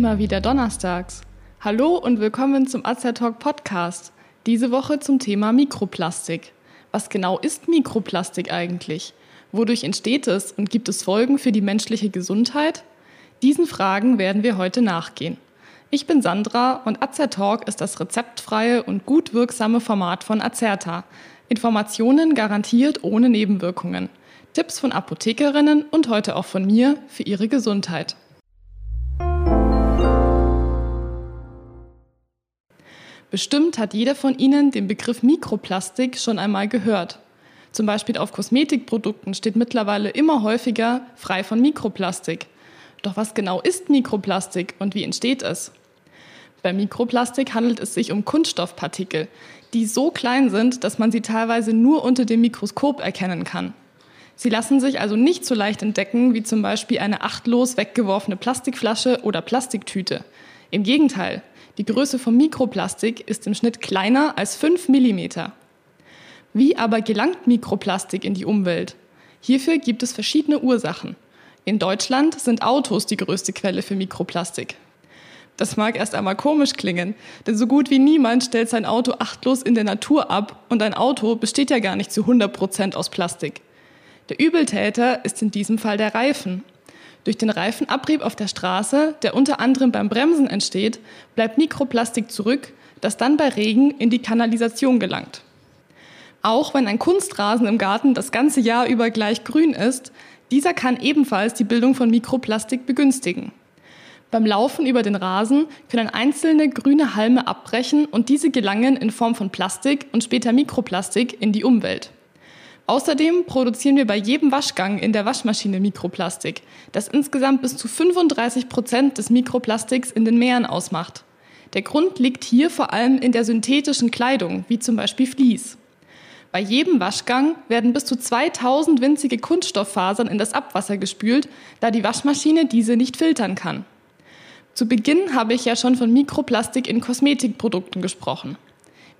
immer wieder donnerstags. Hallo und willkommen zum Talk Podcast. Diese Woche zum Thema Mikroplastik. Was genau ist Mikroplastik eigentlich? Wodurch entsteht es und gibt es Folgen für die menschliche Gesundheit? Diesen Fragen werden wir heute nachgehen. Ich bin Sandra und Talk ist das rezeptfreie und gut wirksame Format von Azerta. Informationen garantiert ohne Nebenwirkungen. Tipps von Apothekerinnen und heute auch von mir für Ihre Gesundheit. Bestimmt hat jeder von Ihnen den Begriff Mikroplastik schon einmal gehört. Zum Beispiel auf Kosmetikprodukten steht mittlerweile immer häufiger frei von Mikroplastik. Doch was genau ist Mikroplastik und wie entsteht es? Bei Mikroplastik handelt es sich um Kunststoffpartikel, die so klein sind, dass man sie teilweise nur unter dem Mikroskop erkennen kann. Sie lassen sich also nicht so leicht entdecken wie zum Beispiel eine achtlos weggeworfene Plastikflasche oder Plastiktüte. Im Gegenteil, die Größe von Mikroplastik ist im Schnitt kleiner als 5 mm. Wie aber gelangt Mikroplastik in die Umwelt? Hierfür gibt es verschiedene Ursachen. In Deutschland sind Autos die größte Quelle für Mikroplastik. Das mag erst einmal komisch klingen, denn so gut wie niemand stellt sein Auto achtlos in der Natur ab und ein Auto besteht ja gar nicht zu 100 Prozent aus Plastik. Der Übeltäter ist in diesem Fall der Reifen. Durch den Reifenabrieb auf der Straße, der unter anderem beim Bremsen entsteht, bleibt Mikroplastik zurück, das dann bei Regen in die Kanalisation gelangt. Auch wenn ein Kunstrasen im Garten das ganze Jahr über gleich grün ist, dieser kann ebenfalls die Bildung von Mikroplastik begünstigen. Beim Laufen über den Rasen können einzelne grüne Halme abbrechen und diese gelangen in Form von Plastik und später Mikroplastik in die Umwelt. Außerdem produzieren wir bei jedem Waschgang in der Waschmaschine Mikroplastik, das insgesamt bis zu 35 Prozent des Mikroplastiks in den Meeren ausmacht. Der Grund liegt hier vor allem in der synthetischen Kleidung, wie zum Beispiel Vlies. Bei jedem Waschgang werden bis zu 2000 winzige Kunststofffasern in das Abwasser gespült, da die Waschmaschine diese nicht filtern kann. Zu Beginn habe ich ja schon von Mikroplastik in Kosmetikprodukten gesprochen.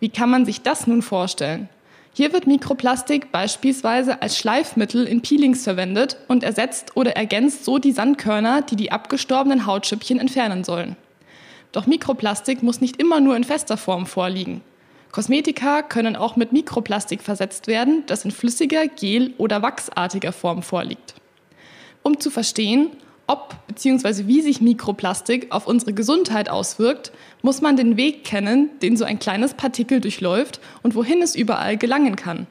Wie kann man sich das nun vorstellen? Hier wird Mikroplastik beispielsweise als Schleifmittel in Peelings verwendet und ersetzt oder ergänzt so die Sandkörner, die die abgestorbenen Hautschüppchen entfernen sollen. Doch Mikroplastik muss nicht immer nur in fester Form vorliegen. Kosmetika können auch mit Mikroplastik versetzt werden, das in flüssiger, gel- oder wachsartiger Form vorliegt. Um zu verstehen, ob bzw. wie sich Mikroplastik auf unsere Gesundheit auswirkt, muss man den Weg kennen, den so ein kleines Partikel durchläuft und wohin es überall gelangen kann.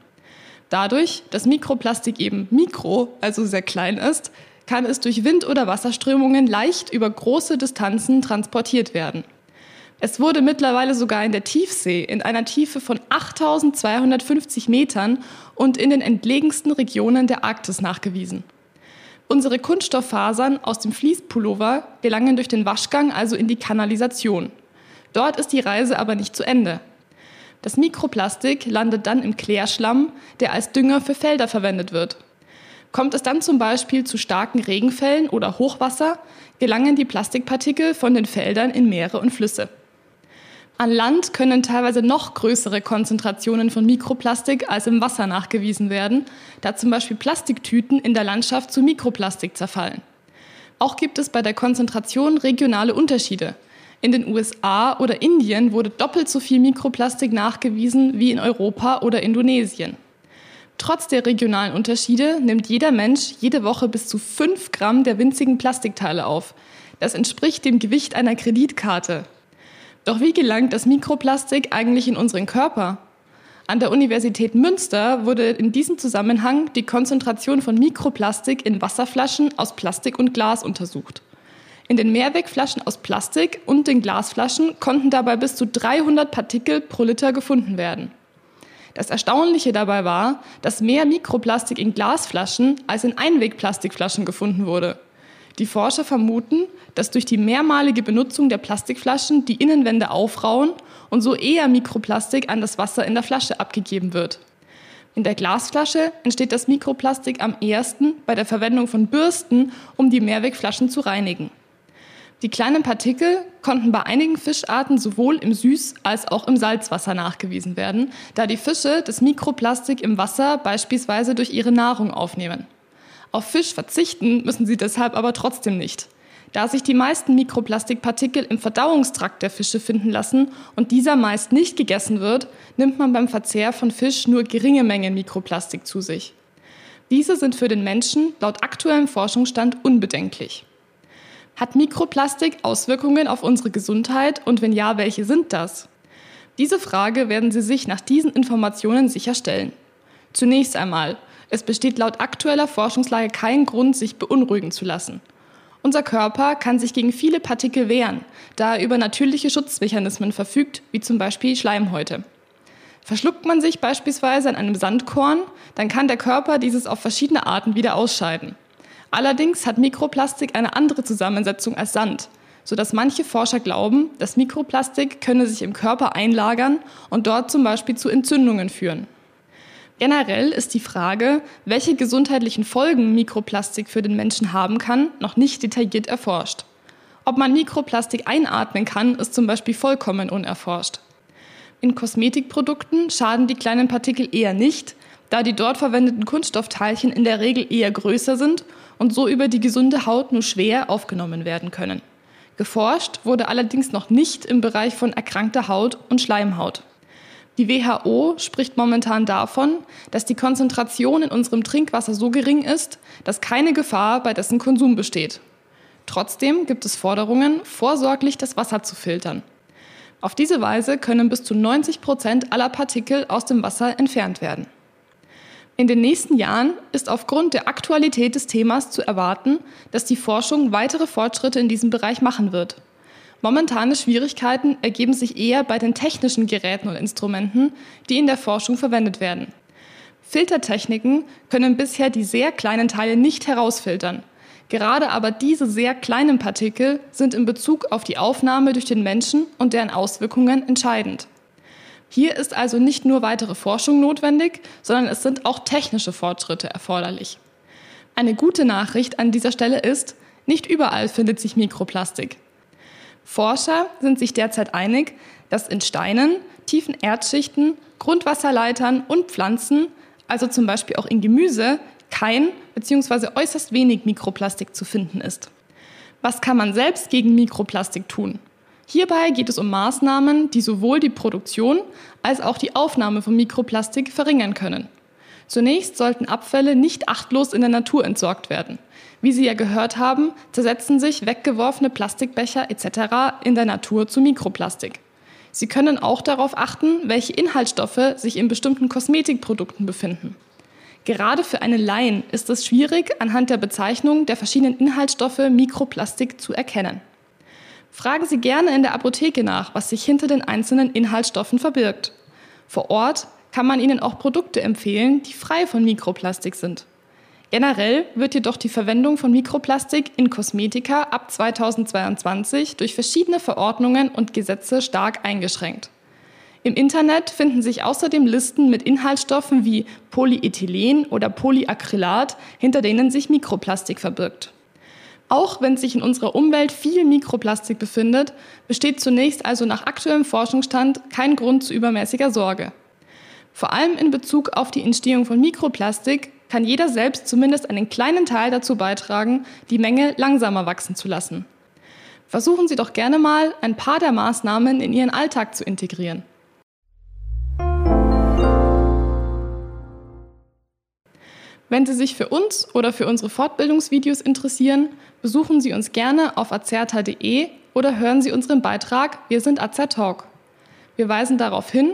Dadurch, dass Mikroplastik eben mikro, also sehr klein ist, kann es durch Wind- oder Wasserströmungen leicht über große Distanzen transportiert werden. Es wurde mittlerweile sogar in der Tiefsee in einer Tiefe von 8250 Metern und in den entlegensten Regionen der Arktis nachgewiesen. Unsere Kunststofffasern aus dem Fließpullover gelangen durch den Waschgang also in die Kanalisation. Dort ist die Reise aber nicht zu Ende. Das Mikroplastik landet dann im Klärschlamm, der als Dünger für Felder verwendet wird. Kommt es dann zum Beispiel zu starken Regenfällen oder Hochwasser, gelangen die Plastikpartikel von den Feldern in Meere und Flüsse. An Land können teilweise noch größere Konzentrationen von Mikroplastik als im Wasser nachgewiesen werden, da zum Beispiel Plastiktüten in der Landschaft zu Mikroplastik zerfallen. Auch gibt es bei der Konzentration regionale Unterschiede. In den USA oder Indien wurde doppelt so viel Mikroplastik nachgewiesen wie in Europa oder Indonesien. Trotz der regionalen Unterschiede nimmt jeder Mensch jede Woche bis zu 5 Gramm der winzigen Plastikteile auf. Das entspricht dem Gewicht einer Kreditkarte. Doch wie gelangt das Mikroplastik eigentlich in unseren Körper? An der Universität Münster wurde in diesem Zusammenhang die Konzentration von Mikroplastik in Wasserflaschen aus Plastik und Glas untersucht. In den Mehrwegflaschen aus Plastik und den Glasflaschen konnten dabei bis zu 300 Partikel pro Liter gefunden werden. Das Erstaunliche dabei war, dass mehr Mikroplastik in Glasflaschen als in Einwegplastikflaschen gefunden wurde. Die Forscher vermuten, dass durch die mehrmalige Benutzung der Plastikflaschen die Innenwände aufrauen und so eher Mikroplastik an das Wasser in der Flasche abgegeben wird. In der Glasflasche entsteht das Mikroplastik am ehesten bei der Verwendung von Bürsten, um die Mehrwegflaschen zu reinigen. Die kleinen Partikel konnten bei einigen Fischarten sowohl im Süß- als auch im Salzwasser nachgewiesen werden, da die Fische das Mikroplastik im Wasser beispielsweise durch ihre Nahrung aufnehmen. Auf Fisch verzichten müssen sie deshalb aber trotzdem nicht. Da sich die meisten Mikroplastikpartikel im Verdauungstrakt der Fische finden lassen und dieser meist nicht gegessen wird, nimmt man beim Verzehr von Fisch nur geringe Mengen Mikroplastik zu sich. Diese sind für den Menschen laut aktuellem Forschungsstand unbedenklich. Hat Mikroplastik Auswirkungen auf unsere Gesundheit und wenn ja, welche sind das? Diese Frage werden Sie sich nach diesen Informationen sicher stellen. Zunächst einmal, es besteht laut aktueller Forschungslage kein Grund, sich beunruhigen zu lassen. Unser Körper kann sich gegen viele Partikel wehren, da er über natürliche Schutzmechanismen verfügt, wie zum Beispiel Schleimhäute. Verschluckt man sich beispielsweise an einem Sandkorn, dann kann der Körper dieses auf verschiedene Arten wieder ausscheiden. Allerdings hat Mikroplastik eine andere Zusammensetzung als Sand, sodass manche Forscher glauben, dass Mikroplastik könne sich im Körper einlagern und dort zum Beispiel zu Entzündungen führen. Generell ist die Frage, welche gesundheitlichen Folgen Mikroplastik für den Menschen haben kann, noch nicht detailliert erforscht. Ob man Mikroplastik einatmen kann, ist zum Beispiel vollkommen unerforscht. In Kosmetikprodukten schaden die kleinen Partikel eher nicht, da die dort verwendeten Kunststoffteilchen in der Regel eher größer sind und so über die gesunde Haut nur schwer aufgenommen werden können. Geforscht wurde allerdings noch nicht im Bereich von erkrankter Haut und Schleimhaut. Die WHO spricht momentan davon, dass die Konzentration in unserem Trinkwasser so gering ist, dass keine Gefahr bei dessen Konsum besteht. Trotzdem gibt es Forderungen, vorsorglich das Wasser zu filtern. Auf diese Weise können bis zu 90 Prozent aller Partikel aus dem Wasser entfernt werden. In den nächsten Jahren ist aufgrund der Aktualität des Themas zu erwarten, dass die Forschung weitere Fortschritte in diesem Bereich machen wird. Momentane Schwierigkeiten ergeben sich eher bei den technischen Geräten und Instrumenten, die in der Forschung verwendet werden. Filtertechniken können bisher die sehr kleinen Teile nicht herausfiltern. Gerade aber diese sehr kleinen Partikel sind in Bezug auf die Aufnahme durch den Menschen und deren Auswirkungen entscheidend. Hier ist also nicht nur weitere Forschung notwendig, sondern es sind auch technische Fortschritte erforderlich. Eine gute Nachricht an dieser Stelle ist, nicht überall findet sich Mikroplastik. Forscher sind sich derzeit einig, dass in Steinen, tiefen Erdschichten, Grundwasserleitern und Pflanzen, also zum Beispiel auch in Gemüse, kein bzw. äußerst wenig Mikroplastik zu finden ist. Was kann man selbst gegen Mikroplastik tun? Hierbei geht es um Maßnahmen, die sowohl die Produktion als auch die Aufnahme von Mikroplastik verringern können. Zunächst sollten Abfälle nicht achtlos in der Natur entsorgt werden. Wie Sie ja gehört haben, zersetzen sich weggeworfene Plastikbecher etc. in der Natur zu Mikroplastik. Sie können auch darauf achten, welche Inhaltsstoffe sich in bestimmten Kosmetikprodukten befinden. Gerade für einen Laien ist es schwierig, anhand der Bezeichnung der verschiedenen Inhaltsstoffe Mikroplastik zu erkennen. Fragen Sie gerne in der Apotheke nach, was sich hinter den einzelnen Inhaltsstoffen verbirgt. Vor Ort kann man Ihnen auch Produkte empfehlen, die frei von Mikroplastik sind. Generell wird jedoch die Verwendung von Mikroplastik in Kosmetika ab 2022 durch verschiedene Verordnungen und Gesetze stark eingeschränkt. Im Internet finden sich außerdem Listen mit Inhaltsstoffen wie Polyethylen oder Polyacrylat, hinter denen sich Mikroplastik verbirgt. Auch wenn sich in unserer Umwelt viel Mikroplastik befindet, besteht zunächst also nach aktuellem Forschungsstand kein Grund zu übermäßiger Sorge. Vor allem in Bezug auf die Entstehung von Mikroplastik kann jeder selbst zumindest einen kleinen Teil dazu beitragen, die Menge langsamer wachsen zu lassen. Versuchen Sie doch gerne mal, ein paar der Maßnahmen in Ihren Alltag zu integrieren. Wenn Sie sich für uns oder für unsere Fortbildungsvideos interessieren, besuchen Sie uns gerne auf azerta.de oder hören Sie unseren Beitrag Wir sind Azertalk. Wir weisen darauf hin,